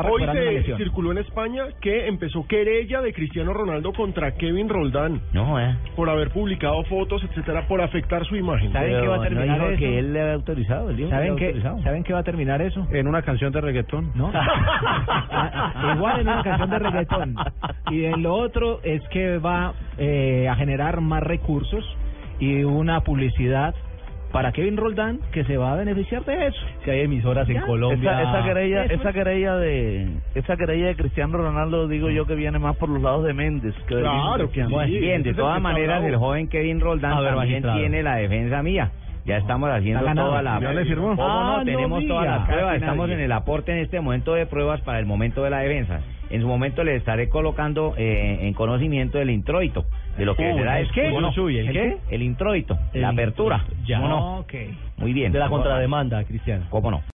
está Hoy se lesión. circuló en España que empezó querella de Cristiano Ronaldo contra Kevin Roldán No, eh. por haber publicado fotos, etcétera, por afectar su imagen. ¿Saben qué va a terminar no dijo eso? que él le había autorizado. él dijo que ¿Saben qué, autorizado. ¿Saben qué va a terminar eso? En una canción de reggaetón. ¿No? Igual en una canción de reggaetón. Y en lo otro es que va eh, a generar más recursos y una publicidad para Kevin Roldán que se va a beneficiar de eso. Si hay emisoras en. Colombia. Esa, esa querella, Eso esa es. querella de esa querella de Cristiano Ronaldo digo yo que viene más por los lados de Méndez que Claro, Cristiano. sí, Bueno, ese bien, de todas maneras el joven Kevin Roldán A ver, también magistrado. tiene la defensa mía. Ya estamos haciendo toda la ¿Ya le firmó? ¿Cómo Ah, no? no Tenemos diga. todas las pruebas, estamos en el aporte en este momento de pruebas para el momento de la defensa. En su momento le estaré colocando eh, en conocimiento el introito de lo que será ¿el esto. qué? ¿Cómo no? Uy, ¿el qué? El introito, la apertura. ya. ¿Cómo no? Muy bien. De la contrademanda, Cristiano. ¿Cómo no?